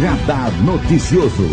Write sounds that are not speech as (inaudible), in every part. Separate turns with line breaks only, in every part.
Radar Noticioso.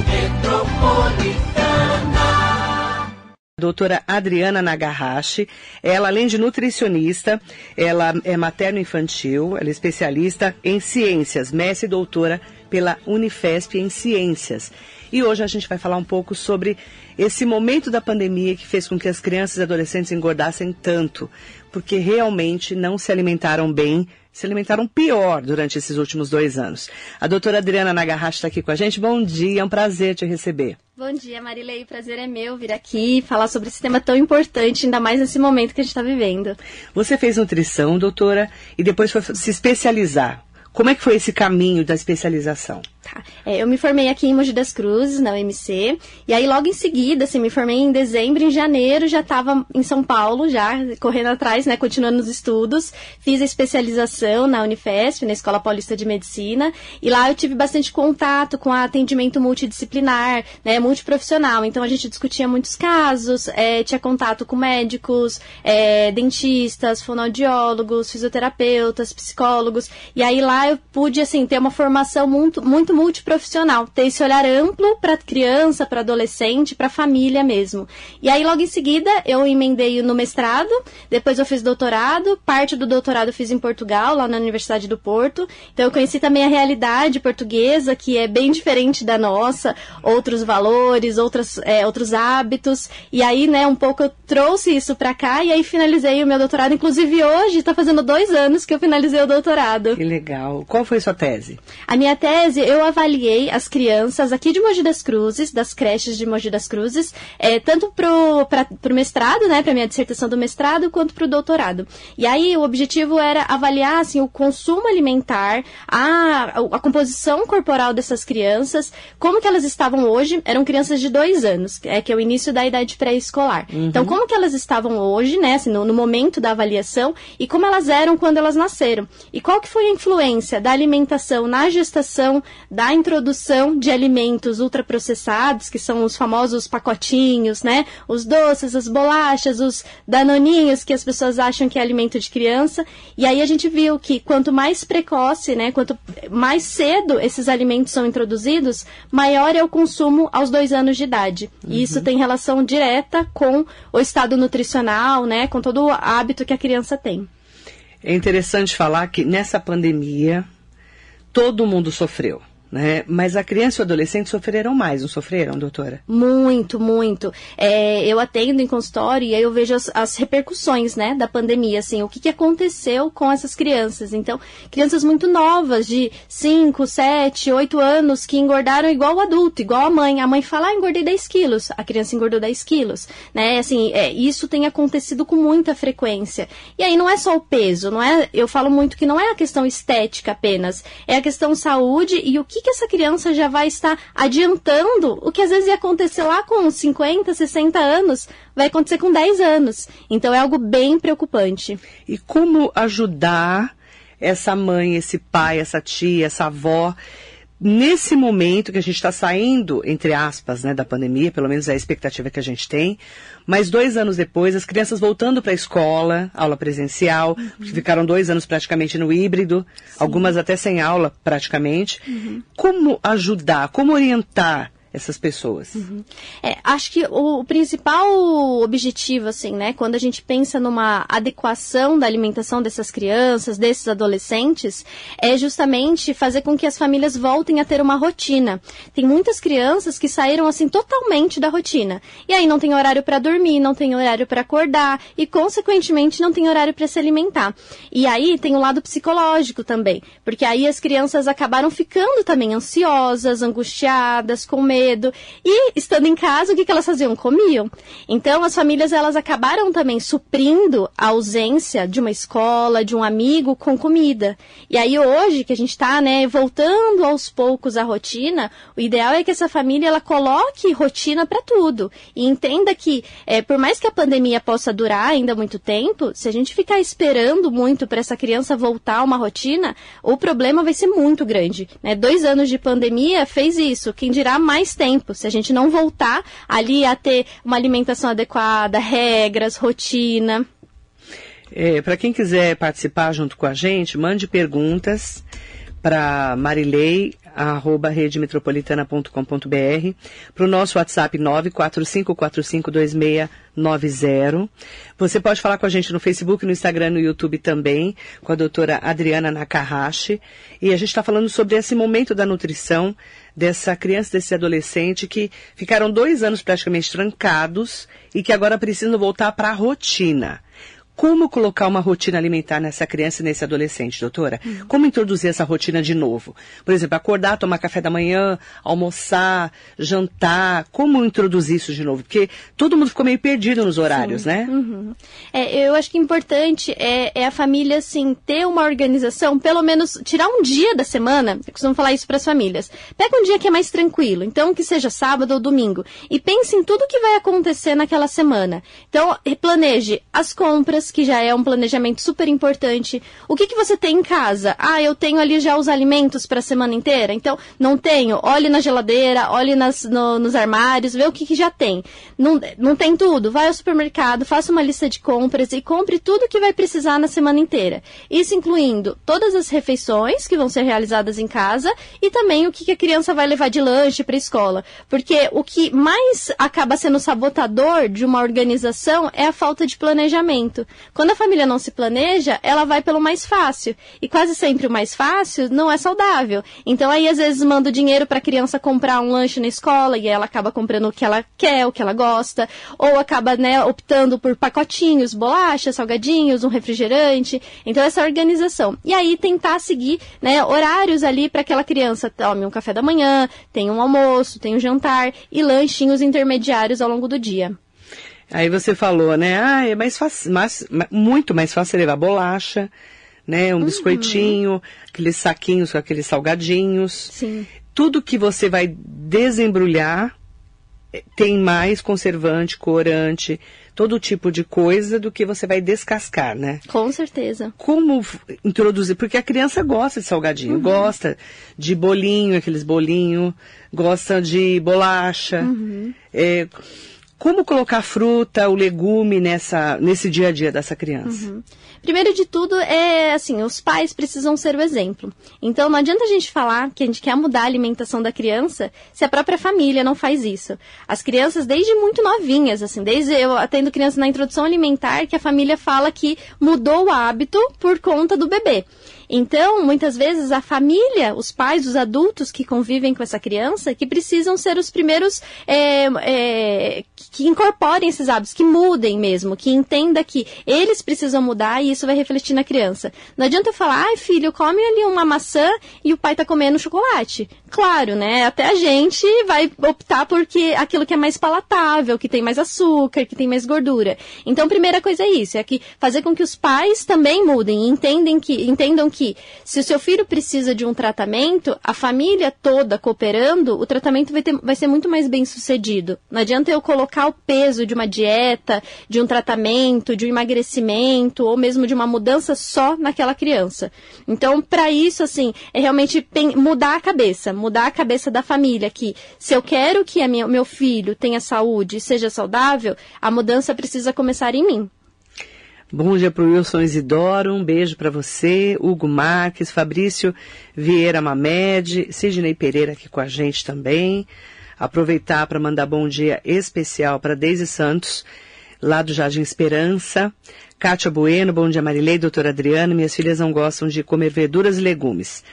Doutora Adriana Nagahashi, ela além de nutricionista, ela é materno-infantil, ela é especialista em ciências, mestre e doutora pela Unifesp em ciências. E hoje a gente vai falar um pouco sobre esse momento da pandemia que fez com que as crianças e adolescentes engordassem tanto, porque realmente não se alimentaram bem, se alimentaram pior durante esses últimos dois anos. A doutora Adriana Nagahashi está aqui com a gente. Bom dia, é um prazer te receber.
Bom dia, Marilei. Prazer é meu vir aqui falar sobre esse tema tão importante, ainda mais nesse momento que a gente está vivendo.
Você fez nutrição, doutora, e depois foi se especializar. Como é que foi esse caminho da especialização?
Tá. É, eu me formei aqui em Mogi das Cruzes, na UMC, e aí logo em seguida, assim, me formei em dezembro, em janeiro já estava em São Paulo, já correndo atrás, né, continuando os estudos, fiz a especialização na Unifesp, na Escola Paulista de Medicina, e lá eu tive bastante contato com atendimento multidisciplinar, né, multiprofissional, então a gente discutia muitos casos, é, tinha contato com médicos, é, dentistas, fonoaudiólogos, fisioterapeutas, psicólogos, e aí lá eu pude, assim, ter uma formação muito, muito muito multiprofissional, ter esse olhar amplo para criança, para adolescente, para família mesmo. E aí logo em seguida eu emendei no mestrado, depois eu fiz doutorado, parte do doutorado eu fiz em Portugal, lá na Universidade do Porto. Então eu conheci também a realidade portuguesa, que é bem diferente da nossa, outros valores, outras, é, outros hábitos. E aí, né, um pouco eu trouxe isso para cá e aí finalizei o meu doutorado. Inclusive hoje está fazendo dois anos que eu finalizei o doutorado.
Que legal. Qual foi a sua tese?
A minha tese, eu eu avaliei as crianças aqui de Mogi das Cruzes, das creches de Mogi das Cruzes, é, tanto pro, pra, pro mestrado, né, pra minha dissertação do mestrado, quanto pro doutorado. E aí o objetivo era avaliar, assim, o consumo alimentar, a, a composição corporal dessas crianças, como que elas estavam hoje, eram crianças de dois anos, é que é o início da idade pré-escolar. Uhum. Então, como que elas estavam hoje, né, assim, no, no momento da avaliação, e como elas eram quando elas nasceram. E qual que foi a influência da alimentação na gestação, da introdução de alimentos ultraprocessados, que são os famosos pacotinhos, né? Os doces, as bolachas, os danoninhos que as pessoas acham que é alimento de criança. E aí a gente viu que quanto mais precoce, né? Quanto mais cedo esses alimentos são introduzidos, maior é o consumo aos dois anos de idade. Uhum. E isso tem relação direta com o estado nutricional, né? Com todo o hábito que a criança tem.
É interessante falar que nessa pandemia todo mundo sofreu. Né? Mas a criança e o adolescente sofreram mais, não sofreram, doutora?
Muito, muito. É, eu atendo em consultório e aí eu vejo as, as, repercussões, né, da pandemia, assim, o que, que aconteceu com essas crianças. Então, crianças muito novas, de 5, 7, 8 anos, que engordaram igual o adulto, igual a mãe. A mãe fala, ah, engordei 10 quilos, a criança engordou 10 quilos, né? Assim, é, isso tem acontecido com muita frequência. E aí não é só o peso, não é, eu falo muito que não é a questão estética apenas, é a questão saúde e o que que, que essa criança já vai estar adiantando o que às vezes ia acontecer lá com 50, 60 anos, vai acontecer com 10 anos. Então é algo bem preocupante.
E como ajudar essa mãe, esse pai, essa tia, essa avó nesse momento que a gente está saindo, entre aspas, né, da pandemia, pelo menos é a expectativa que a gente tem, mas dois anos depois, as crianças voltando para a escola, aula presencial, uhum. ficaram dois anos praticamente no híbrido, Sim. algumas até sem aula praticamente. Uhum. Como ajudar, como orientar essas pessoas. Uhum.
É, acho que o, principal objetivo, assim, né, quando a gente pensa numa adequação da alimentação dessas crianças, desses adolescentes, é justamente fazer com que as famílias voltem a ter uma rotina. Tem muitas crianças que saíram assim totalmente da rotina. E aí não tem horário para dormir, não tem horário para acordar e consequentemente não tem horário para se alimentar. E aí tem o lado psicológico também, porque aí as crianças acabaram ficando também ansiosas, angustiadas, com medo cedo. E, estando em casa, o que, que elas faziam? Comiam. Então, as famílias, elas acabaram também suprindo a ausência de uma escola, de um amigo com comida. E aí, hoje, que a gente está, né, voltando aos poucos à rotina, o ideal é que essa família, ela coloque rotina para tudo. E entenda que, é, por mais que a pandemia possa durar ainda muito tempo, se a gente ficar esperando muito para essa criança voltar a uma rotina, o problema vai ser muito grande. Né? Dois anos de pandemia fez isso. Quem dirá mais mais tempo. Se a gente não voltar ali a ter uma alimentação adequada, regras, rotina.
É, para quem quiser participar junto com a gente, mande perguntas para Marilei arroba redemetropolitana.com.br, para o nosso WhatsApp 945452690. Você pode falar com a gente no Facebook, no Instagram, no YouTube também, com a doutora Adriana Nakahashi. E a gente está falando sobre esse momento da nutrição dessa criança, desse adolescente que ficaram dois anos praticamente trancados e que agora precisam voltar para a rotina. Como colocar uma rotina alimentar nessa criança e nesse adolescente, doutora? Uhum. Como introduzir essa rotina de novo? Por exemplo, acordar, tomar café da manhã, almoçar, jantar. Como introduzir isso de novo? Porque todo mundo ficou meio perdido nos horários, Sim. né?
Uhum. É, eu acho que importante é, é, a família, assim, ter uma organização, pelo menos tirar um dia da semana. Eu costumo falar isso para as famílias. Pega um dia que é mais tranquilo, então que seja sábado ou domingo, e pense em tudo que vai acontecer naquela semana. Então, planeje as compras que já é um planejamento super importante. O que, que você tem em casa? Ah, eu tenho ali já os alimentos para a semana inteira. Então, não tenho. Olhe na geladeira, olhe nas, no, nos armários, vê o que, que já tem. Não, não tem tudo? Vai ao supermercado, faça uma lista de compras e compre tudo que vai precisar na semana inteira. Isso incluindo todas as refeições que vão ser realizadas em casa e também o que, que a criança vai levar de lanche para a escola. Porque o que mais acaba sendo sabotador de uma organização é a falta de planejamento. Quando a família não se planeja, ela vai pelo mais fácil. E quase sempre o mais fácil não é saudável. Então aí às vezes manda o dinheiro para a criança comprar um lanche na escola e ela acaba comprando o que ela quer, o que ela gosta, ou acaba né, optando por pacotinhos, bolachas, salgadinhos, um refrigerante. Então essa organização. E aí tentar seguir né, horários ali para aquela criança tome um café da manhã, tenha um almoço, tenha um jantar e lanchinhos intermediários ao longo do dia.
Aí você falou, né? Ah, é mais fácil, mais, muito mais fácil levar bolacha, né? Um uhum. biscoitinho, aqueles saquinhos com aqueles salgadinhos.
Sim.
Tudo que você vai desembrulhar eh, tem mais conservante, corante, todo tipo de coisa do que você vai descascar, né?
Com certeza.
Como introduzir? Porque a criança gosta de salgadinho, uhum. gosta de bolinho, aqueles bolinhos, gosta de bolacha. Uhum. É, como colocar fruta, o legume nessa, nesse dia a dia dessa criança?
Uhum. Primeiro de tudo, é assim, os pais precisam ser o exemplo. Então, não adianta a gente falar que a gente quer mudar a alimentação da criança se a própria família não faz isso. As crianças, desde muito novinhas, assim, desde eu atendo crianças na introdução alimentar, que a família fala que mudou o hábito por conta do bebê. Então, muitas vezes, a família, os pais, os adultos que convivem com essa criança, que precisam ser os primeiros é, é, que incorporem esses hábitos, que mudem mesmo, que entenda que eles precisam mudar e isso vai refletir na criança. Não adianta eu falar, ai filho, come ali uma maçã e o pai tá comendo chocolate. Claro, né? Até a gente vai optar por que, aquilo que é mais palatável, que tem mais açúcar, que tem mais gordura. Então, primeira coisa é isso, é que fazer com que os pais também mudem entendem que, entendam que que se o seu filho precisa de um tratamento, a família toda cooperando, o tratamento vai, ter, vai ser muito mais bem sucedido. Não adianta eu colocar o peso de uma dieta, de um tratamento, de um emagrecimento ou mesmo de uma mudança só naquela criança. Então, para isso, assim, é realmente mudar a cabeça, mudar a cabeça da família, que se eu quero que o meu filho tenha saúde e seja saudável, a mudança precisa começar em mim.
Bom dia para o Wilson Isidoro, um beijo para você, Hugo Marques, Fabrício Vieira Mamed, Sidney Pereira aqui com a gente também. Aproveitar para mandar bom dia especial para Deise Santos, lá do Jardim Esperança. Kátia Bueno, bom dia Marilei, doutora Adriana, minhas filhas não gostam de comer verduras e legumes.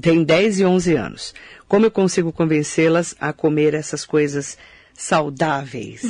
Tem 10 e 11 anos. Como eu consigo convencê-las a comer essas coisas saudáveis.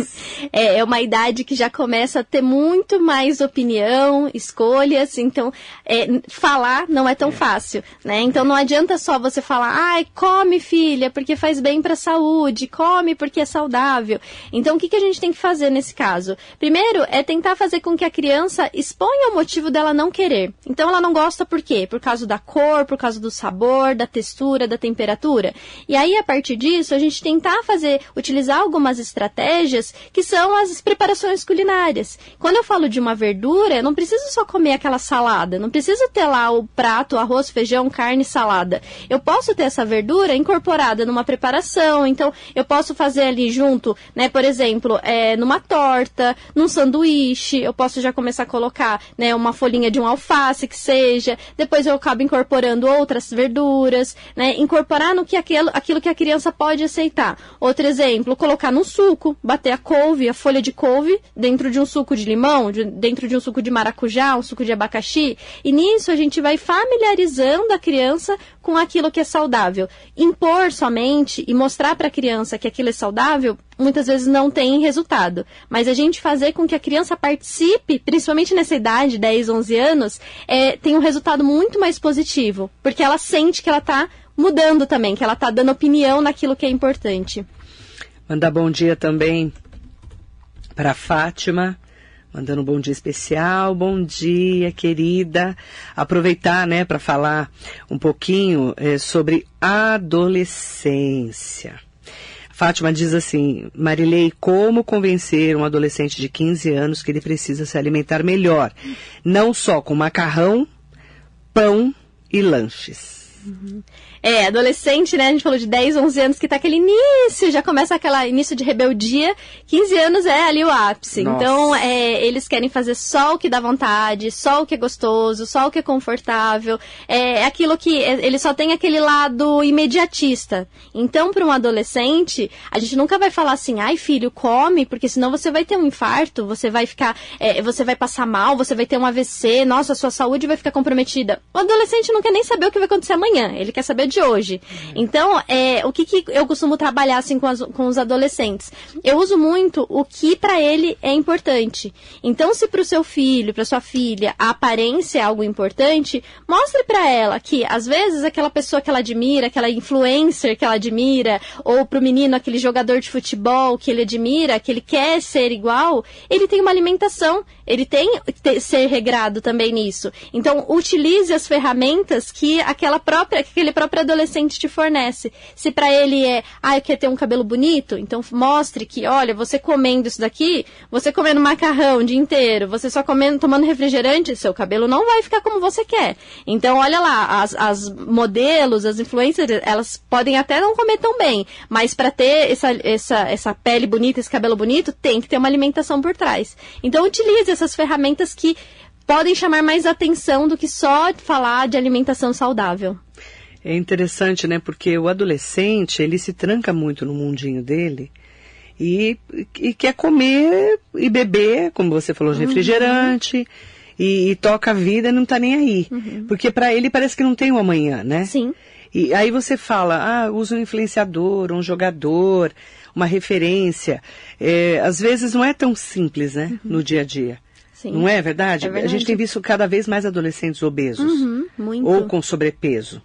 (laughs)
é, é uma idade que já começa a ter muito mais opinião, escolhas, então é, falar não é tão é. fácil, né? Então não adianta só você falar, ai, come filha, porque faz bem para a saúde, come porque é saudável. Então o que, que a gente tem que fazer nesse caso? Primeiro é tentar fazer com que a criança exponha o motivo dela não querer. Então ela não gosta por quê? Por causa da cor, por causa do sabor, da textura, da temperatura. E aí a partir disso a gente tentar fazer o utilizar algumas estratégias que são as preparações culinárias. Quando eu falo de uma verdura, eu não preciso só comer aquela salada, não preciso ter lá o prato, arroz, feijão, carne, salada. Eu posso ter essa verdura incorporada numa preparação, então eu posso fazer ali junto, né, por exemplo, é, numa torta, num sanduíche, eu posso já começar a colocar, né, uma folhinha de um alface que seja, depois eu acabo incorporando outras verduras, né, incorporar no que aquilo, aquilo que a criança pode aceitar. Outro exemplo, colocar num suco, bater a couve, a folha de couve dentro de um suco de limão, de, dentro de um suco de maracujá, um suco de abacaxi, e nisso a gente vai familiarizando a criança com aquilo que é saudável. Impor somente e mostrar para a criança que aquilo é saudável muitas vezes não tem resultado. Mas a gente fazer com que a criança participe, principalmente nessa idade, 10, 11 anos, é, tem um resultado muito mais positivo. Porque ela sente que ela está mudando também, que ela está dando opinião naquilo que é importante.
Mandar bom dia também para Fátima, mandando um bom dia especial. Bom dia, querida. Aproveitar, né, para falar um pouquinho é, sobre adolescência. Fátima diz assim: Marilei, como convencer um adolescente de 15 anos que ele precisa se alimentar melhor, não só com macarrão, pão e lanches?
Uhum. É, adolescente, né? A gente falou de 10, 11 anos que tá aquele início, já começa aquela início de rebeldia. 15 anos é ali o ápice. Nossa. Então, é, eles querem fazer só o que dá vontade, só o que é gostoso, só o que é confortável. É, é aquilo que é, ele só tem aquele lado imediatista. Então, para um adolescente, a gente nunca vai falar assim, ai filho, come, porque senão você vai ter um infarto, você vai ficar, é, você vai passar mal, você vai ter um AVC, nossa, a sua saúde vai ficar comprometida. O adolescente não quer nem saber o que vai acontecer amanhã, ele quer saber de hoje. Então, é, o que, que eu costumo trabalhar assim com, as, com os adolescentes? Eu uso muito o que para ele é importante. Então, se para o seu filho, para sua filha, a aparência é algo importante, mostre para ela que às vezes aquela pessoa que ela admira, aquela influencer que ela admira, ou para o menino aquele jogador de futebol que ele admira, que ele quer ser igual, ele tem uma alimentação, ele tem que ser regrado também nisso. Então, utilize as ferramentas que aquela própria, aquele próprio adolescente te fornece. Se para ele é, ah, eu quero ter um cabelo bonito, então mostre que, olha, você comendo isso daqui, você comendo macarrão o dia inteiro, você só comendo, tomando refrigerante, seu cabelo não vai ficar como você quer. Então, olha lá, as, as modelos, as influencers, elas podem até não comer tão bem, mas para ter essa, essa, essa pele bonita, esse cabelo bonito, tem que ter uma alimentação por trás. Então, utilize essas ferramentas que podem chamar mais atenção do que só falar de alimentação saudável.
É interessante, né? Porque o adolescente, ele se tranca muito no mundinho dele e, e quer comer e beber, como você falou, uhum. refrigerante. E, e, toca a vida e não tá nem aí. Uhum. Porque para ele parece que não tem o um amanhã, né?
Sim.
E aí você fala, ah, usa um influenciador, um jogador, uma referência. É, às vezes não é tão simples, né? Uhum. No dia a dia. Sim. Não é verdade? é verdade? A gente tem visto cada vez mais adolescentes obesos.
Uhum,
ou com sobrepeso.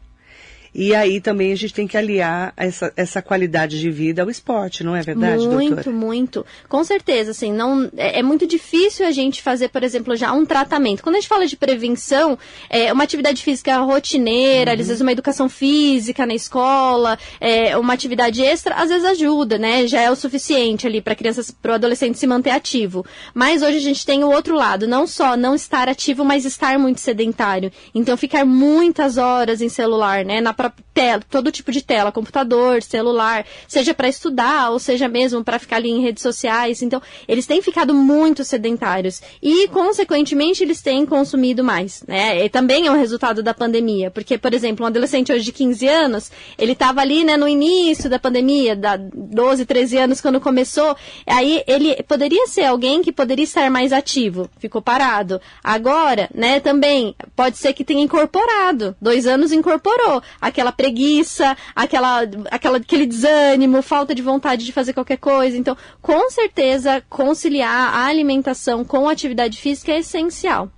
E aí também a gente tem que aliar essa, essa qualidade de vida ao esporte, não é verdade,
muito,
doutora?
Muito, muito. Com certeza, assim, não, é, é, muito difícil a gente fazer, por exemplo, já um tratamento. Quando a gente fala de prevenção, é uma atividade física rotineira, uhum. às vezes uma educação física na escola, é, uma atividade extra, às vezes ajuda, né? Já é o suficiente ali para crianças, para o adolescente se manter ativo. Mas hoje a gente tem o outro lado, não só não estar ativo, mas estar muito sedentário. Então ficar muitas horas em celular, né? Na tela, todo tipo de tela, computador, celular, seja para estudar ou seja mesmo para ficar ali em redes sociais. Então, eles têm ficado muito sedentários e, consequentemente, eles têm consumido mais, né? E também é um resultado da pandemia, porque, por exemplo, um adolescente hoje de 15 anos, ele estava ali, né, no início da pandemia, da 12, 13 anos quando começou, aí ele poderia ser alguém que poderia estar mais ativo, ficou parado. Agora, né, também pode ser que tenha incorporado, dois anos incorporou aquela preguiça, aquela, aquela, aquele desânimo, falta de vontade de fazer qualquer coisa. Então, com certeza, conciliar a alimentação com a atividade física é essencial.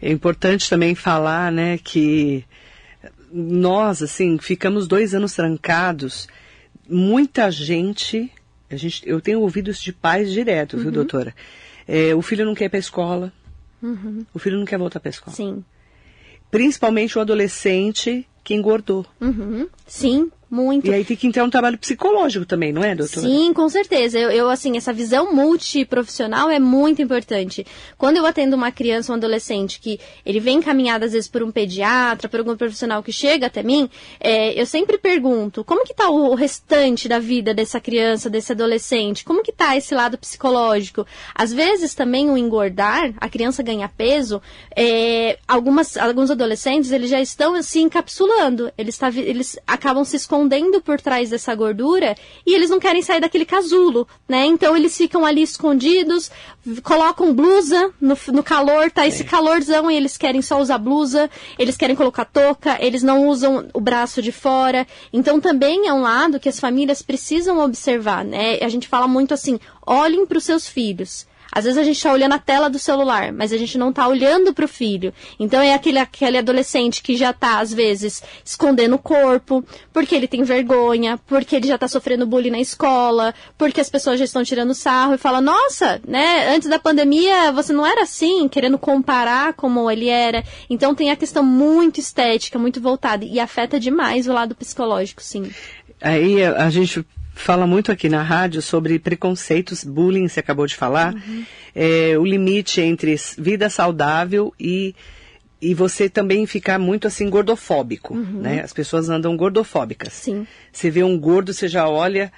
É importante também falar, né, que nós, assim, ficamos dois anos trancados. Muita gente, a gente eu tenho ouvido isso de pais direto, uhum. viu, doutora? É, o filho não quer ir para a escola. Uhum. O filho não quer voltar para a escola.
Sim.
Principalmente o adolescente que engordou.
Uhum. Sim, muito.
E aí tem que entrar um trabalho psicológico também, não é, doutora?
Sim, com certeza. Eu, eu, assim, essa visão multiprofissional é muito importante. Quando eu atendo uma criança, um adolescente, que ele vem encaminhado às vezes por um pediatra, por algum profissional que chega até mim, é, eu sempre pergunto, como que tá o restante da vida dessa criança, desse adolescente? Como que tá esse lado psicológico? Às vezes também o engordar, a criança ganha peso, é, algumas, alguns adolescentes, eles já estão se assim, encapsulando. Eles, tá, eles acabam se escondendo por trás dessa gordura e eles não querem sair daquele casulo, né? Então eles ficam ali escondidos, colocam blusa no, no calor, tá esse calorzão e eles querem só usar blusa, eles querem colocar touca, eles não usam o braço de fora. Então também é um lado que as famílias precisam observar, né? A gente fala muito assim, olhem para os seus filhos. Às vezes a gente está olhando a tela do celular, mas a gente não está olhando para o filho. Então é aquele, aquele adolescente que já está, às vezes, escondendo o corpo, porque ele tem vergonha, porque ele já está sofrendo bullying na escola, porque as pessoas já estão tirando sarro e fala, nossa, né, antes da pandemia você não era assim, querendo comparar como ele era. Então tem a questão muito estética, muito voltada, e afeta demais o lado psicológico, sim.
Aí a gente fala muito aqui na rádio sobre preconceitos, bullying, você acabou de falar, uhum. é, o limite entre vida saudável e e você também ficar muito assim gordofóbico, uhum. né? As pessoas andam gordofóbicas.
Sim.
Você vê um gordo, você já olha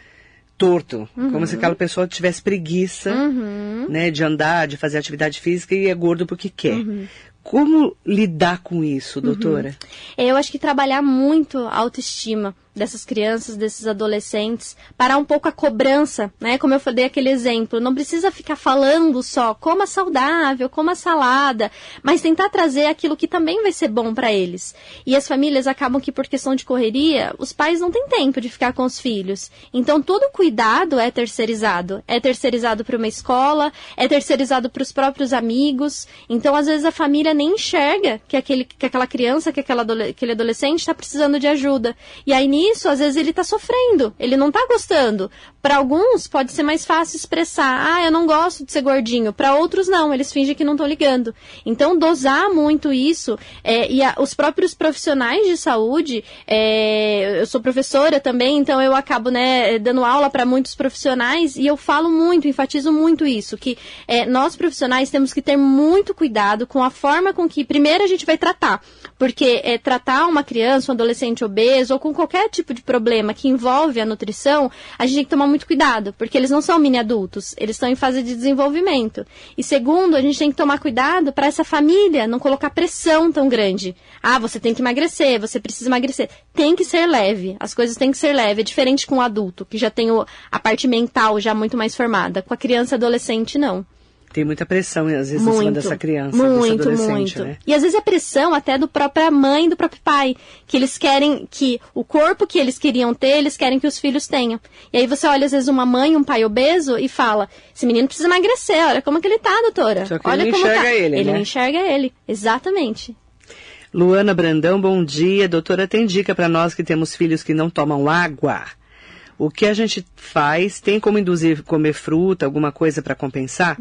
torto, uhum. como se aquela pessoa tivesse preguiça, uhum. né, de andar, de fazer atividade física e é gordo porque quer. Uhum. Como lidar com isso, doutora?
Uhum. Eu acho que trabalhar muito a autoestima dessas crianças, desses adolescentes, parar um pouco a cobrança, né? Como eu falei aquele exemplo, não precisa ficar falando só coma saudável, coma salada, mas tentar trazer aquilo que também vai ser bom para eles. E as famílias acabam que por questão de correria, os pais não têm tempo de ficar com os filhos. Então todo cuidado é terceirizado, é terceirizado para uma escola, é terceirizado para os próprios amigos. Então às vezes a família nem enxerga que aquele que aquela criança, que aquela, aquele adolescente está precisando de ajuda. E aí isso, às vezes ele está sofrendo, ele não está gostando. Para alguns pode ser mais fácil expressar, ah, eu não gosto de ser gordinho. Para outros não, eles fingem que não estão ligando. Então dosar muito isso é, e a, os próprios profissionais de saúde, é, eu sou professora também, então eu acabo né, dando aula para muitos profissionais e eu falo muito, enfatizo muito isso, que é, nós profissionais temos que ter muito cuidado com a forma com que primeiro a gente vai tratar, porque é, tratar uma criança, um adolescente obeso ou com qualquer tipo de problema que envolve a nutrição, a gente tem que tomar muito cuidado, porque eles não são mini adultos, eles estão em fase de desenvolvimento. E segundo, a gente tem que tomar cuidado para essa família não colocar pressão tão grande. Ah, você tem que emagrecer, você precisa emagrecer. Tem que ser leve, as coisas têm que ser leve. É diferente com o adulto, que já tem o, a parte mental já muito mais formada. Com a criança e adolescente, não.
Tem muita pressão, às vezes, muito, em cima dessa criança, muito, desse adolescente, muito. né?
E às vezes é pressão até do própria mãe do próprio pai, que eles querem que o corpo que eles queriam ter, eles querem que os filhos tenham. E aí você olha, às vezes, uma mãe, um pai obeso e fala, esse menino precisa emagrecer, olha como que ele tá, doutora.
Só que
olha
ele
como
enxerga
tá.
ele,
Ele
né?
não enxerga ele, exatamente.
Luana Brandão, bom dia. Doutora, tem dica para nós que temos filhos que não tomam água? O que a gente faz? Tem como induzir comer fruta, alguma coisa para compensar?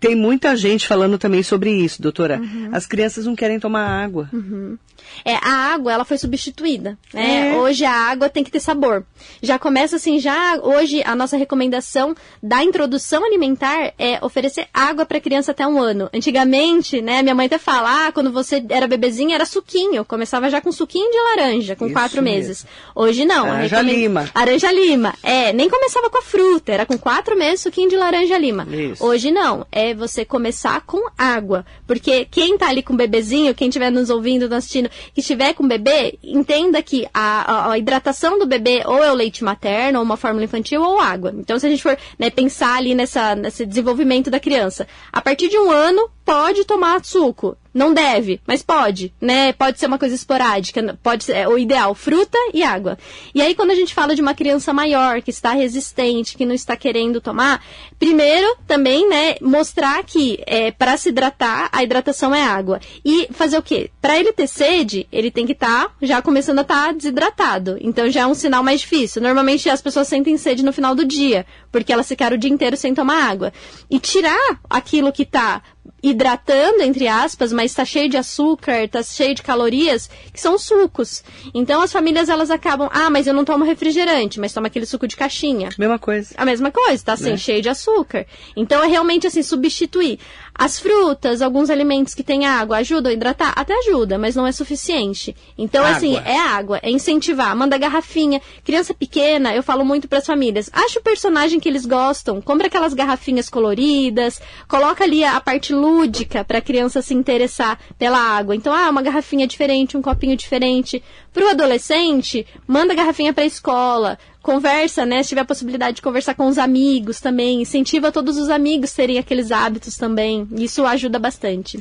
Tem muita gente falando também sobre isso, doutora. Uhum. As crianças não querem tomar água.
Uhum. É, a água, ela foi substituída. Né? É. Hoje a água tem que ter sabor. Já começa assim, já hoje a nossa recomendação da introdução alimentar é oferecer água para criança até um ano. Antigamente, né, minha mãe até fala, ah, quando você era bebezinha era suquinho. Começava já com suquinho de laranja, com isso quatro mesmo. meses. Hoje não.
Laranja recomend... lima.
Laranja lima. É, nem começava com a fruta, era com quatro meses suquinho de laranja lima. Isso. Hoje não. É você começar com água. Porque quem tá ali com o bebezinho, quem estiver nos ouvindo, nos assistindo, que estiver com bebê, entenda que a, a, a, hidratação do bebê ou é o leite materno, ou uma fórmula infantil, ou água. Então, se a gente for né, pensar ali nessa, nesse desenvolvimento da criança, a partir de um ano, pode tomar suco. Não deve, mas pode, né? Pode ser uma coisa esporádica, pode ser é, o ideal, fruta e água. E aí quando a gente fala de uma criança maior que está resistente, que não está querendo tomar, primeiro também, né, mostrar que é, para se hidratar, a hidratação é água. E fazer o quê? Para ele ter sede, ele tem que estar tá já começando a estar tá desidratado. Então já é um sinal mais difícil. Normalmente as pessoas sentem sede no final do dia, porque elas ficaram o dia inteiro sem tomar água. E tirar aquilo que está hidratando, entre aspas, mas está cheio de açúcar, está cheio de calorias, que são sucos. Então as famílias elas acabam, ah, mas eu não tomo refrigerante, mas toma aquele suco de caixinha.
Mesma coisa.
A mesma coisa, tá assim, né? cheio de açúcar. Então é realmente assim, substituir. As frutas, alguns alimentos que têm água, ajudam a hidratar? Até ajuda, mas não é suficiente. Então, assim, água. assim, é água, é incentivar, manda garrafinha. Criança pequena, eu falo muito para as famílias, acha o personagem que eles gostam, compra aquelas garrafinhas coloridas, coloca ali a parte lúdica para a criança se interessar pela água. Então, ah, uma garrafinha diferente, um copinho diferente. Para o adolescente, manda garrafinha para a escola, conversa, né? Se tiver a possibilidade de conversar com os amigos também, incentiva todos os amigos a terem aqueles hábitos também. Isso ajuda bastante.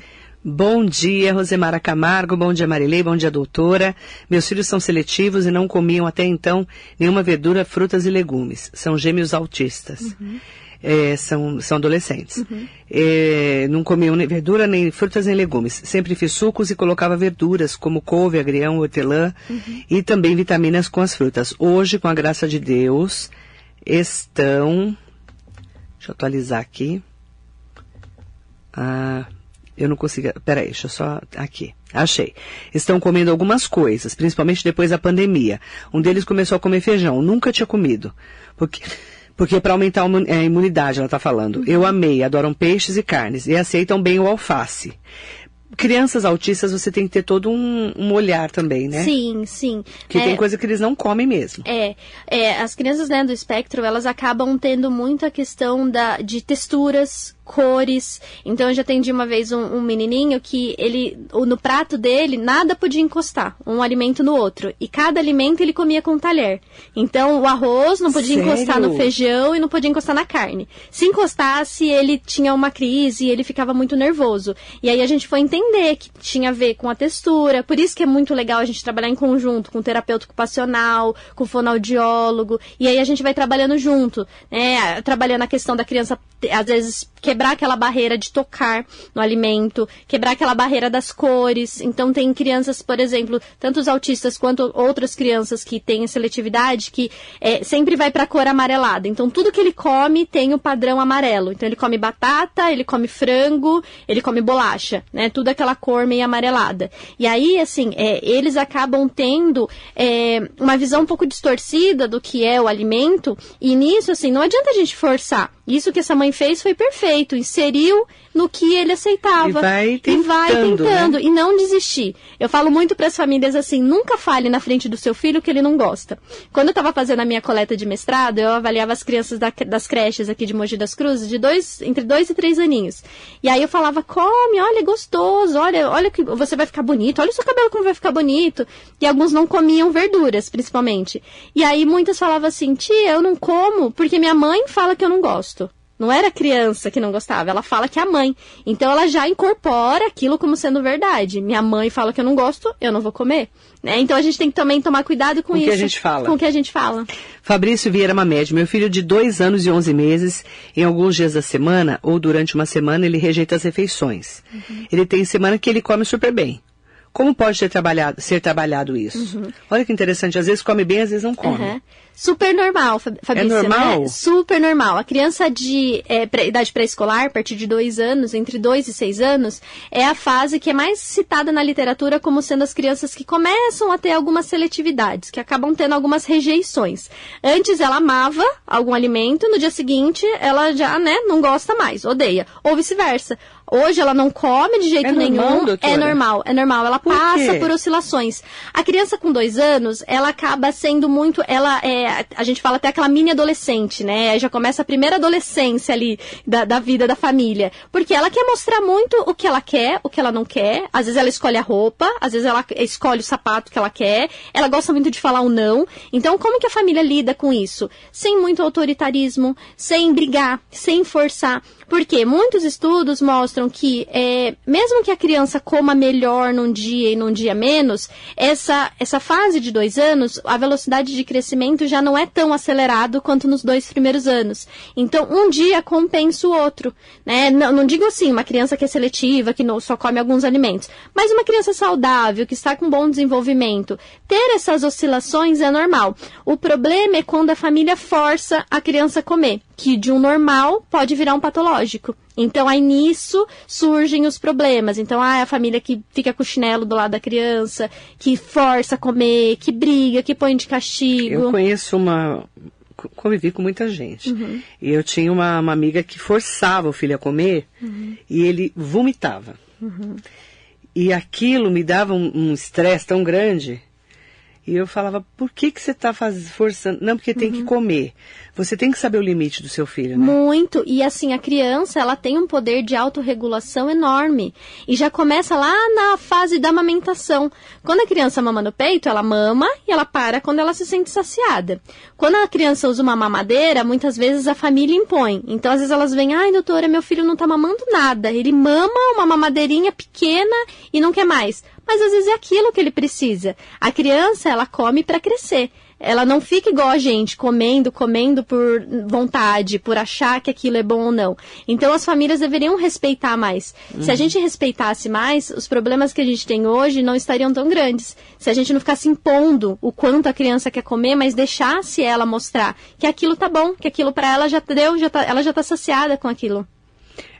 Bom dia, Rosemara Camargo. Bom dia, Marilei. Bom dia, doutora. Meus filhos são seletivos e não comiam até então nenhuma verdura, frutas e legumes. São gêmeos autistas. Uhum é, são, são adolescentes. Uhum. É, não comiam nem verdura, nem frutas, nem legumes. Sempre fiz sucos e colocava verduras, como couve, agrião, hortelã, uhum. e também vitaminas com as frutas. Hoje, com a graça de Deus, estão. Deixa eu atualizar aqui. Ah, eu não consigo. Peraí, deixa eu só. Aqui. Achei. Estão comendo algumas coisas, principalmente depois da pandemia. Um deles começou a comer feijão. Nunca tinha comido. Porque porque para aumentar a imunidade, ela está falando. Uhum. Eu amei, adoram peixes e carnes e aceitam bem o alface crianças autistas você tem que ter todo um, um olhar também, né?
Sim, sim.
Que é, tem coisa que eles não comem mesmo.
É, é as crianças né, do espectro, elas acabam tendo muito a questão da, de texturas, cores. Então eu já atendi uma vez um, um, menininho que ele no prato dele nada podia encostar, um alimento no outro. E cada alimento ele comia com um talher. Então o arroz não podia Sério? encostar no feijão e não podia encostar na carne. Se encostasse, ele tinha uma crise e ele ficava muito nervoso. E aí a gente foi entender que tinha a ver com a textura. Por isso que é muito legal a gente trabalhar em conjunto com o terapeuta ocupacional, com o fonoaudiólogo. E aí a gente vai trabalhando junto, né? Trabalhando a questão da criança às vezes quebrar aquela barreira de tocar no alimento, quebrar aquela barreira das cores. Então tem crianças, por exemplo, tanto os autistas quanto outras crianças que têm seletividade que é, sempre vai para a cor amarelada. Então tudo que ele come tem o padrão amarelo. Então ele come batata, ele come frango, ele come bolacha, né? Tudo aquela cor meio amarelada. E aí, assim, é, eles acabam tendo é, uma visão um pouco distorcida do que é o alimento. E nisso, assim, não adianta a gente forçar. Isso que essa mãe fez foi perfeito, inseriu no que ele aceitava. E
vai tentando. E vai tentando,
né? e não desistir. Eu falo muito para as famílias assim, nunca fale na frente do seu filho que ele não gosta. Quando eu estava fazendo a minha coleta de mestrado, eu avaliava as crianças da, das creches aqui de Mogi das Cruzes, de dois, entre dois e três aninhos. E aí eu falava, come, olha, é gostoso, olha, olha que você vai ficar bonito, olha o seu cabelo como vai ficar bonito. E alguns não comiam verduras, principalmente. E aí muitas falavam assim, tia, eu não como porque minha mãe fala que eu não gosto. Não era a criança que não gostava, ela fala que é a mãe. Então ela já incorpora aquilo como sendo verdade. Minha mãe fala que eu não gosto, eu não vou comer. Né? Então a gente tem que também tomar cuidado com, com isso. Com o
que a gente fala.
Com o que a gente fala.
Fabrício Vieira Mamed, meu filho de dois anos e onze meses, em alguns dias da semana ou durante uma semana ele rejeita as refeições. Uhum. Ele tem semana que ele come super bem. Como pode ser trabalhado, ser trabalhado isso? Uhum. Olha que interessante, às vezes come bem, às vezes não come. Uhum.
Super normal, Fabrício. É
normal?
Né? Super normal. A criança de é, pré, idade pré-escolar, a partir de dois anos, entre dois e seis anos, é a fase que é mais citada na literatura como sendo as crianças que começam a ter algumas seletividades, que acabam tendo algumas rejeições. Antes ela amava algum alimento, no dia seguinte ela já, né, não gosta mais, odeia. Ou vice-versa. Hoje ela não come de jeito
é
nenhum.
Normal,
é normal, é normal. Ela por passa quê? por oscilações. A criança com dois anos, ela acaba sendo muito. Ela é. A gente fala até aquela mini adolescente, né? Já começa a primeira adolescência ali da, da vida da família. Porque ela quer mostrar muito o que ela quer, o que ela não quer. Às vezes ela escolhe a roupa, às vezes ela escolhe o sapato que ela quer. Ela gosta muito de falar o não. Então, como que a família lida com isso? Sem muito autoritarismo, sem brigar, sem forçar. Porque muitos estudos mostram que, é, mesmo que a criança coma melhor num dia e num dia menos, essa, essa fase de dois anos, a velocidade de crescimento já não é tão acelerado quanto nos dois primeiros anos. Então, um dia compensa o outro. Né? Não, não digo assim, uma criança que é seletiva, que não, só come alguns alimentos, mas uma criança saudável, que está com bom desenvolvimento, ter essas oscilações é normal. O problema é quando a família força a criança a comer, que de um normal pode virar um patológico. Então, aí nisso surgem os problemas. Então, ah, é a família que fica com o chinelo do lado da criança, que força a comer, que briga, que põe de castigo.
Eu conheço uma. Convivi com muita gente. Uhum. E eu tinha uma, uma, amiga que forçava o filho a comer uhum. e ele vomitava. Uhum. E aquilo me dava um estresse um tão grande e eu falava, por que, que você está forçando? Não, porque tem uhum. que comer. Você tem que saber o limite do seu filho, né?
Muito. E assim, a criança, ela tem um poder de autorregulação enorme. E já começa lá na fase da amamentação. Quando a criança mama no peito, ela mama e ela para quando ela se sente saciada. Quando a criança usa uma mamadeira, muitas vezes a família impõe. Então, às vezes elas vêm, ai, doutora, meu filho não está mamando nada. Ele mama uma mamadeirinha pequena e não quer mais mas às vezes é aquilo que ele precisa. A criança, ela come para crescer. Ela não fica igual a gente, comendo, comendo por vontade, por achar que aquilo é bom ou não. Então as famílias deveriam respeitar mais. Uhum. Se a uhum. gente respeitasse mais, os problemas que a gente tem hoje não estariam tão grandes. Se a gente não ficasse impondo o quanto a criança quer comer, mas deixasse ela mostrar que aquilo tá bom, que aquilo para ela já deu, já tá, ela já tá saciada com aquilo.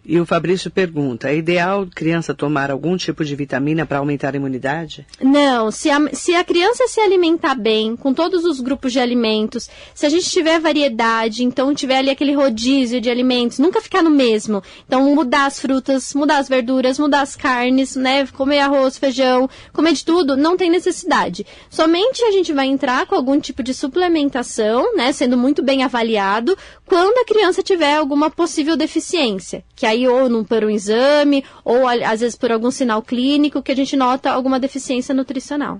E o Fabrício pergunta: é ideal criança tomar algum tipo de vitamina para aumentar a imunidade?
Não. Se a, se a criança se alimentar bem, com todos os grupos de alimentos, se a gente tiver variedade, então tiver ali aquele rodízio de alimentos, nunca ficar no mesmo. Então, mudar as frutas, mudar as verduras, mudar as carnes, né? Comer arroz, feijão, comer de tudo, não tem necessidade. Somente a gente vai entrar com algum tipo de suplementação, né? Sendo muito bem avaliado, quando a criança tiver alguma possível deficiência. Que aí aí ou num, por um exame, ou às vezes por algum sinal clínico que a gente nota alguma deficiência nutricional.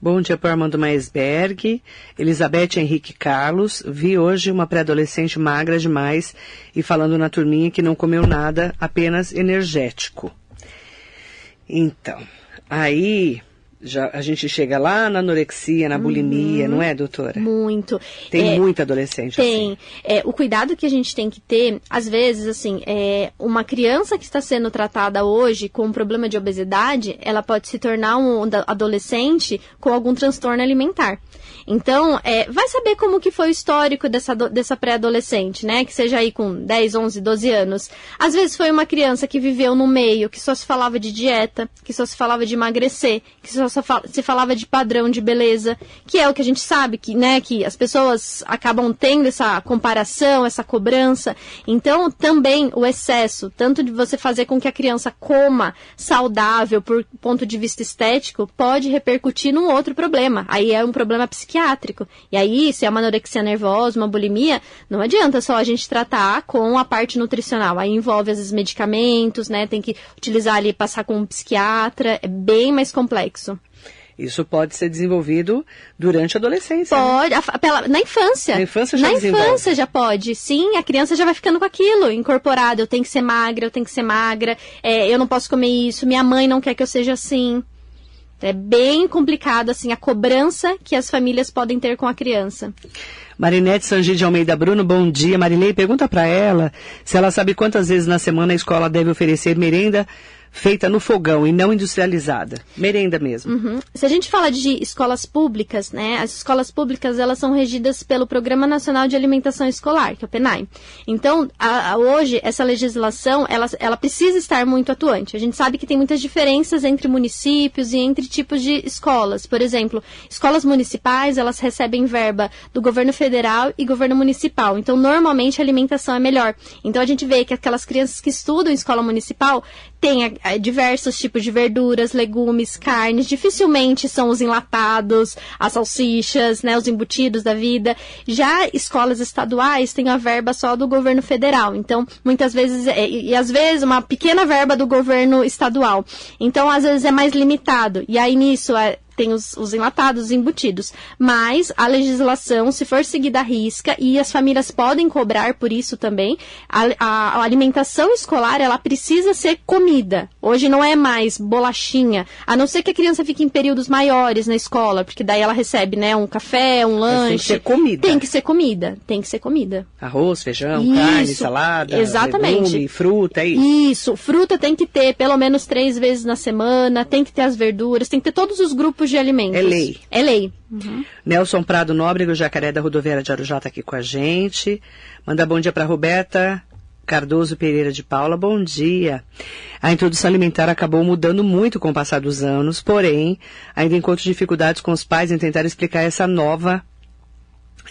Bom dia para Armando Maisberg, Elizabeth Henrique Carlos. Vi hoje uma pré-adolescente magra demais e falando na turminha que não comeu nada, apenas energético. Então, aí já, a gente chega lá na anorexia, na bulimia, uhum, não é, doutora?
Muito.
Tem é, muita adolescente
tem.
assim.
É, o cuidado que a gente tem que ter, às vezes, assim, é, uma criança que está sendo tratada hoje com um problema de obesidade, ela pode se tornar um adolescente com algum transtorno alimentar. Então, é, vai saber como que foi o histórico dessa, dessa pré-adolescente, né? Que seja aí com 10, 11, 12 anos. Às vezes foi uma criança que viveu no meio, que só se falava de dieta, que só se falava de emagrecer, que só se falava de padrão de beleza, que é o que a gente sabe, que, né, que as pessoas acabam tendo essa comparação, essa cobrança. Então, também o excesso, tanto de você fazer com que a criança coma saudável por ponto de vista estético, pode repercutir num outro problema. Aí é um problema psiquiátrico psiquiátrico. E aí, se é uma anorexia nervosa, uma bulimia, não adianta só a gente tratar com a parte nutricional. Aí envolve, às vezes, medicamentos, né? Tem que utilizar ali, passar com um psiquiatra. É bem mais complexo.
Isso pode ser desenvolvido durante a adolescência.
Né? Pode, né? a, pela, na infância.
Na infância já
Na
desenvolve.
infância já pode. Sim, a criança já vai ficando com aquilo incorporado. Eu tenho que ser magra, eu tenho que ser magra, é, eu não posso comer isso, minha mãe não quer que eu seja assim. É bem complicado, assim, a cobrança que as famílias podem ter com a criança.
Marinete Sangi de Almeida Bruno, bom dia. Marilei, pergunta para ela se ela sabe quantas vezes na semana a escola deve oferecer merenda feita no fogão e não industrializada. Merenda mesmo.
Uhum. Se a gente fala de escolas públicas, né? As escolas públicas, elas são regidas pelo Programa Nacional de Alimentação Escolar, que é o PENAI. Então, a, a, hoje, essa legislação, ela, ela precisa estar muito atuante. A gente sabe que tem muitas diferenças entre municípios e entre tipos de escolas. Por exemplo, escolas municipais, elas recebem verba do governo federal e governo municipal. Então, normalmente, a alimentação é melhor. Então, a gente vê que aquelas crianças que estudam em escola municipal têm diversos tipos de verduras, legumes, carnes. Dificilmente são os enlatados, as salsichas, né, os embutidos da vida. Já escolas estaduais têm a verba só do governo federal. Então, muitas vezes, é, e, e às vezes uma pequena verba do governo estadual. Então, às vezes é mais limitado. E aí nisso, é, tem os, os enlatados, os embutidos. Mas a legislação, se for seguida à risca, e as famílias podem cobrar por isso também, a, a, a alimentação escolar, ela precisa ser comida. Hoje não é mais bolachinha, a não ser que a criança fique em períodos maiores na escola, porque daí ela recebe, né, um café, um lanche.
tem que ser comida.
Tem que ser comida, tem que ser comida.
Arroz, feijão, isso, carne, salada, exatamente. legume, fruta, é isso.
Isso, fruta tem que ter pelo menos três vezes na semana, tem que ter as verduras, tem que ter todos os grupos de alimentos.
É lei.
É lei.
Uhum. Nelson Prado Nóbrego, Jacaré da Rodoviária de Arujá está aqui com a gente. Manda bom dia para Roberta Cardoso Pereira de Paula, bom dia. A introdução alimentar acabou mudando muito com o passar dos anos, porém, ainda encontro dificuldades com os pais em tentar explicar essa nova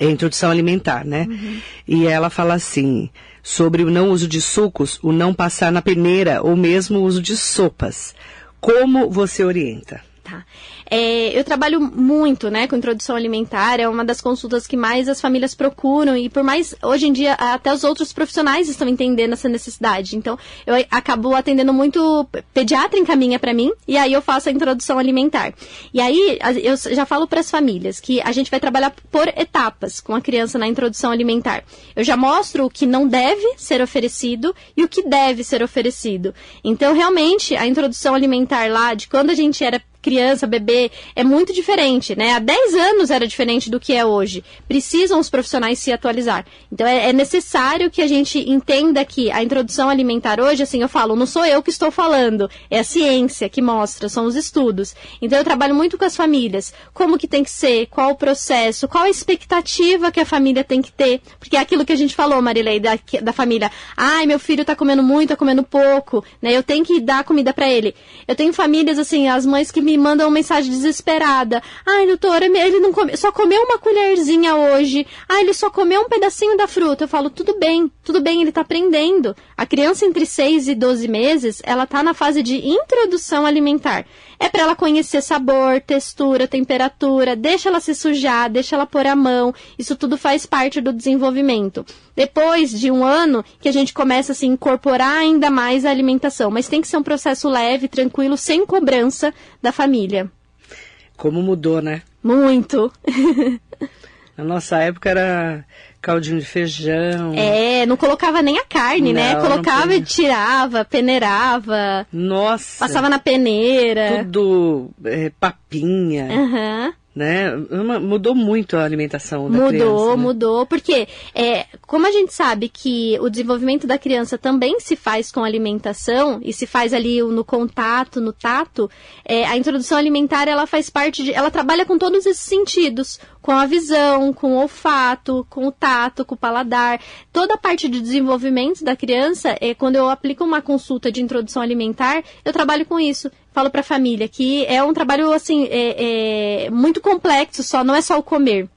introdução alimentar, né? Uhum. E ela fala assim, sobre o não uso de sucos, o não passar na peneira ou mesmo o uso de sopas. Como você orienta?
Tá. É, eu trabalho muito, né, com introdução alimentar, é uma das consultas que mais as famílias procuram e por mais, hoje em dia, até os outros profissionais estão entendendo essa necessidade. Então, eu acabo atendendo muito, pediatra encaminha para mim e aí eu faço a introdução alimentar. E aí, eu já falo para as famílias que a gente vai trabalhar por etapas com a criança na introdução alimentar. Eu já mostro o que não deve ser oferecido e o que deve ser oferecido. Então, realmente, a introdução alimentar lá, de quando a gente era criança, bebê, é muito diferente, né? Há 10 anos era diferente do que é hoje. Precisam os profissionais se atualizar. Então é, é necessário que a gente entenda que a introdução alimentar hoje, assim, eu falo, não sou eu que estou falando, é a ciência que mostra, são os estudos. Então eu trabalho muito com as famílias, como que tem que ser, qual o processo, qual a expectativa que a família tem que ter, porque é aquilo que a gente falou, Marilei, da, da família, ai, meu filho está comendo muito, está comendo pouco, né? Eu tenho que dar comida para ele. Eu tenho famílias, assim, as mães que me me mandam uma mensagem desesperada. Ai, doutora, ele não come, só comeu uma colherzinha hoje. Ai, ele só comeu um pedacinho da fruta. Eu falo, tudo bem, tudo bem, ele está aprendendo. A criança entre 6 e 12 meses, ela está na fase de introdução alimentar. É para ela conhecer sabor, textura, temperatura, deixa ela se sujar, deixa ela pôr a mão. Isso tudo faz parte do desenvolvimento. Depois de um ano que a gente começa a se incorporar ainda mais a alimentação, mas tem que ser um processo leve, tranquilo, sem cobrança da família.
Como mudou, né?
Muito. (laughs)
Na nossa época era caldinho de feijão.
É, não colocava nem a carne, né? não, né? Colocava e tirava, peneirava.
Nossa.
Passava na peneira.
Tudo é, papinha.
Aham. Uhum
né? Mudou muito a alimentação da
mudou,
criança.
Mudou, né? mudou, porque é, como a gente sabe que o desenvolvimento da criança também se faz com alimentação e se faz ali no contato, no tato, é, a introdução alimentar ela faz parte de, ela trabalha com todos esses sentidos, com a visão, com o olfato, com o tato, com o paladar, toda a parte de desenvolvimento da criança. É quando eu aplico uma consulta de introdução alimentar, eu trabalho com isso falo para a família que é um trabalho assim é, é muito complexo, só não é só o comer.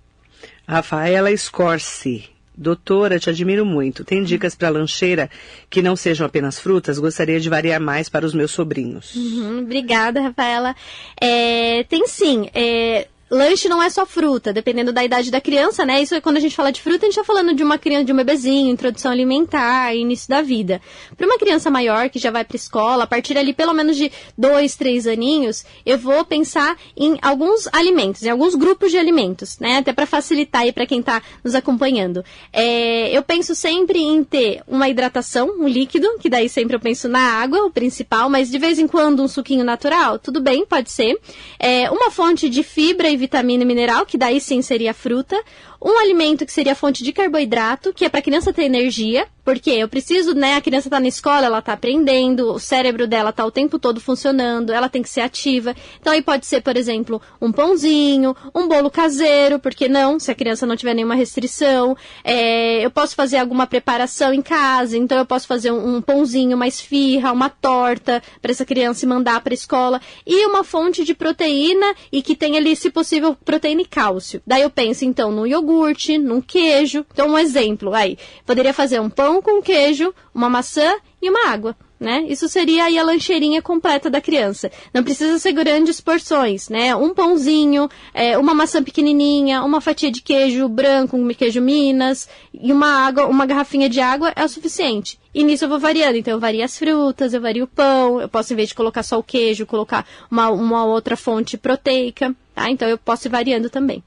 Rafaela Scorsi, doutora, te admiro muito. Tem dicas para lancheira que não sejam apenas frutas? Gostaria de variar mais para os meus sobrinhos.
Uhum, obrigada, Rafaela. É, tem sim. É, lanche não é só fruta, dependendo da idade da criança, né? Isso é quando a gente fala de fruta, a gente está falando de uma criança, de um bebezinho, introdução alimentar, início da vida. Para uma criança maior que já vai para escola, a partir ali pelo menos de dois, três aninhos, eu vou pensar em alguns alimentos, em alguns grupos de alimentos, né? Até para facilitar aí para quem está nos acompanhando. É, eu penso sempre em ter uma hidratação, um líquido, que daí sempre eu penso na água, o principal, mas de vez em quando um suquinho natural, tudo bem, pode ser. É, uma fonte de fibra e vitamina e mineral, que daí sim seria fruta, um alimento que seria fonte de carboidrato, que é para a criança ter energia, porque eu preciso, né, a criança está na escola, ela está aprendendo, o cérebro dela está o tempo todo funcionando, ela tem que ser ativa. Então aí pode ser, por exemplo, um pãozinho, um bolo caseiro, porque não, se a criança não tiver nenhuma restrição. É, eu posso fazer alguma preparação em casa, então eu posso fazer um, um pãozinho, uma esfirra, uma torta para essa criança mandar para a escola. E uma fonte de proteína e que tenha ali, se possível, proteína e cálcio. Daí eu penso então no iogurte iogurte, num queijo. Então, um exemplo aí. Poderia fazer um pão com queijo, uma maçã e uma água. né? Isso seria aí a lancheirinha completa da criança. Não precisa ser grandes porções, né? Um pãozinho, é, uma maçã pequenininha, uma fatia de queijo branco, um queijo Minas e uma água, uma garrafinha de água é o suficiente. E nisso eu vou variando. Então eu vario as frutas, eu vario o pão, eu posso, em vez de colocar só o queijo, colocar uma, uma outra fonte proteica, tá? Então eu posso ir variando também.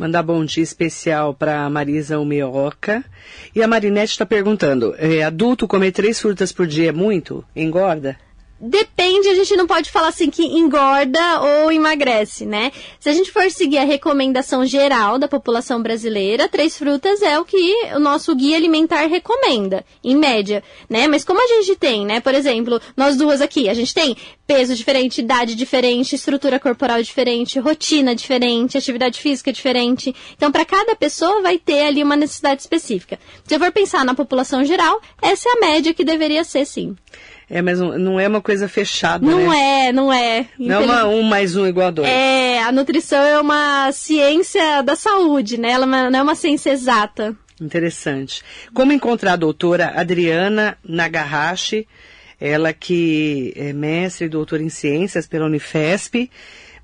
Mandar bom dia especial para Marisa Umeoca. E a Marinete está perguntando: é, adulto comer três frutas por dia é muito? Engorda?
Depende, a gente não pode falar assim que engorda ou emagrece, né? Se a gente for seguir a recomendação geral da população brasileira, três frutas é o que o nosso guia alimentar recomenda, em média, né? Mas como a gente tem, né? Por exemplo, nós duas aqui, a gente tem peso diferente, idade diferente, estrutura corporal diferente, rotina diferente, atividade física diferente. Então, para cada pessoa vai ter ali uma necessidade específica. Se eu for pensar na população geral, essa é a média que deveria ser, sim.
É, mas não é uma coisa fechada,
não
né?
é, não é.
Não é uma um mais um igual a dois.
É, a nutrição é uma ciência da saúde, né? Ela não é uma ciência exata.
Interessante. Como encontrar a doutora Adriana Nagahashi, ela que é mestre e doutora em ciências pela Unifesp,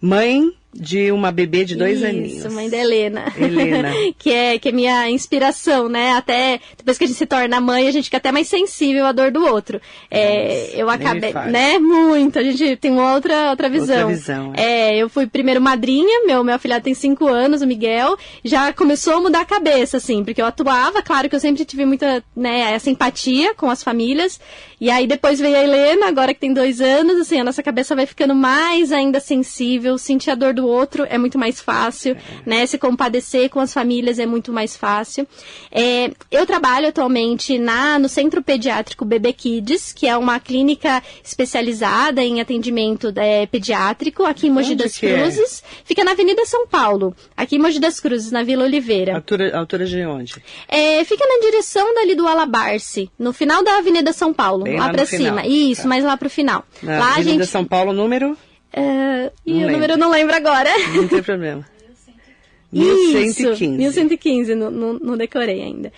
mãe de uma bebê de dois
Isso,
aninhos.
Isso, mãe da Helena.
Helena. (laughs)
que, é, que é minha inspiração, né? Até depois que a gente se torna mãe, a gente fica até mais sensível à dor do outro. É, eu acabei, né? Muito. A gente tem uma outra, outra visão.
Outra visão.
É. é. eu fui primeiro madrinha, meu, meu afilhado tem cinco anos, o Miguel. Já começou a mudar a cabeça, assim, porque eu atuava, claro que eu sempre tive muita, né, essa empatia com as famílias. E aí depois veio a Helena, agora que tem dois anos, assim, a nossa cabeça vai ficando mais ainda sensível, sentir a dor do outro é muito mais fácil, é. né? Se compadecer com as famílias é muito mais fácil. É, eu trabalho atualmente na, no Centro Pediátrico Bebê Kids, que é uma clínica especializada em atendimento é, pediátrico aqui em Mogi
Onde
das Cruzes.
É?
Fica na Avenida São Paulo, aqui em Mogi das Cruzes, na Vila Oliveira.
Altura, altura de onde?
É, fica na direção dali do Alabarce, no final da Avenida São Paulo,
Bem
lá,
lá final.
cima. Isso,
Tá.
mas lá pro final.
Na
lá a
Avenida
gente.
São Paulo, número?
É,
Não
Ih, o
lembro.
número eu não lembro agora.
Não tem problema. (laughs)
Isso,
1115.
1115, não, não, não decorei ainda.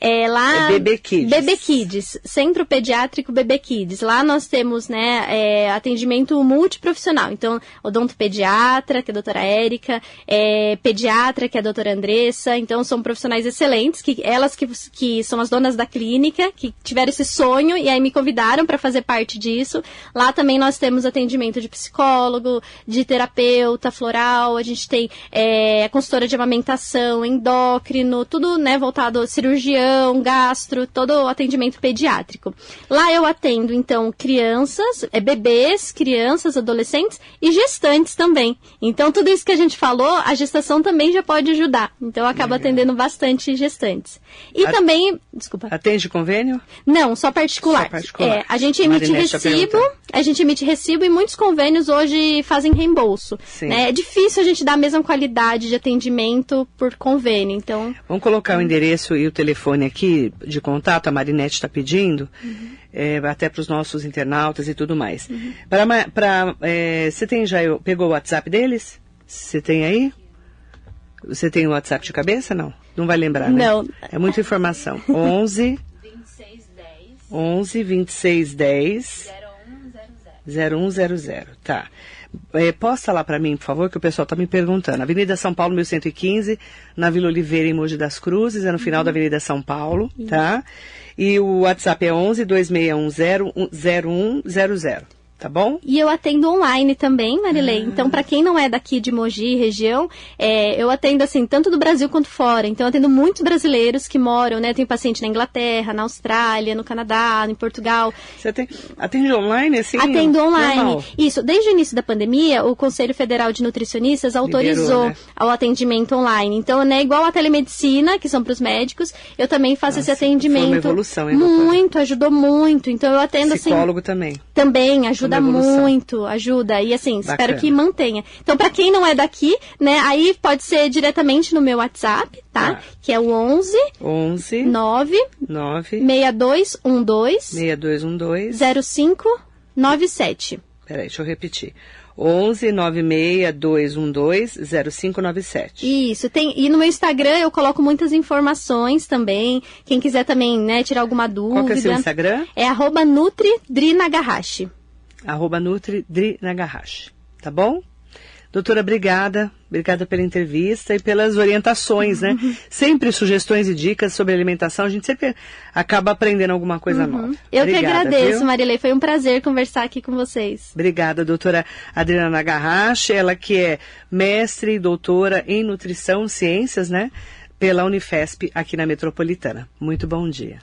É lá.
É Bebê Kids.
Bebê Kids, Centro Pediátrico Bebê Kids. Lá nós temos, né, é, atendimento multiprofissional. Então, odontopediatra, que é a doutora Érica, é, pediatra, que é a doutora Andressa. Então, são profissionais excelentes, que elas que, que são as donas da clínica, que tiveram esse sonho e aí me convidaram para fazer parte disso. Lá também nós temos atendimento de psicólogo, de terapeuta floral, a gente tem é, consultora de amamentação, endócrino, tudo, né, voltado a cirurgião, gastro, todo o atendimento pediátrico. Lá eu atendo, então, crianças, é, bebês, crianças, adolescentes e gestantes também. Então, tudo isso que a gente falou, a gestação também já pode ajudar. Então, eu acabo
Legal.
atendendo bastante gestantes. E
A-
também, desculpa.
Atende convênio?
Não, só particular.
Só particular.
É, a gente emite
Marinete
recibo, a gente emite recibo e muitos convênios hoje fazem reembolso. Né? É difícil a gente dar a mesma qualidade de atendimento por convênio, então
Vamos colocar o endereço e o telefone aqui de contato, a Marinete está pedindo, é, até para os nossos internautas e tudo mais. Ma- pra, é, você tem já, pegou o WhatsApp deles? Você tem aí? Você tem o WhatsApp de cabeça? Não? Não vai lembrar, né?
Não.
É muita informação. 11 11 26 10 0100. Tá. É, posta lá para mim, por favor, que o pessoal tá me perguntando. Avenida São Paulo, 1115, na Vila Oliveira, em Mogi das Cruzes, é no final da Avenida São Paulo, tá? E o WhatsApp é 11 2610 0100, tá bom?
E eu atendo online também, Marilei. Então, para quem não é daqui de Mogi, região, é, eu atendo assim, tanto do Brasil quanto fora. Então, eu atendo muitos brasileiros que moram, né? Tenho paciente na Inglaterra, na Austrália, no Canadá, em Portugal.
Você tem, atende online, assim?
Atendo online.
normal?
Isso. Desde o início da pandemia, o Conselho Federal de Nutricionistas autorizou
né?
ao atendimento online. Então, né, igual a telemedicina, que são para os médicos, eu também faço esse
Nossa,
atendimento.
foi uma evolução, hein, doutora?
Muito, ajudou muito. Então, eu atendo assim.
Psicólogo também.
Também ajuda
Evolução.
muito, ajuda. E assim,
Bacana.
espero que mantenha. Então, para quem não é daqui, né, aí pode ser diretamente no meu WhatsApp, tá?
Tá.
Que é o 11
11
9
9
6212
6212
0597.
Peraí, deixa eu repetir. 11 96 212 0597.
Isso, tem, e no meu Instagram eu coloco muitas informações também. Quem quiser também, né, tirar alguma dúvida.
Qual que é o seu Instagram?
É arroba NutriDriNagahashi.
Arroba NutriDriNagahashi. Tá bom? Doutora, obrigada. Obrigada pela entrevista e pelas orientações, né? Uhum. Sempre sugestões e dicas sobre alimentação. A gente sempre acaba aprendendo alguma coisa uhum. nova.
Eu obrigada, que agradeço, viu? Marilei. Foi um prazer conversar aqui com vocês.
Obrigada, doutora Adriana Nagarache. Ela que é mestre e doutora em nutrição ciências, né? Pela Unifesp aqui na Metropolitana. Muito bom dia.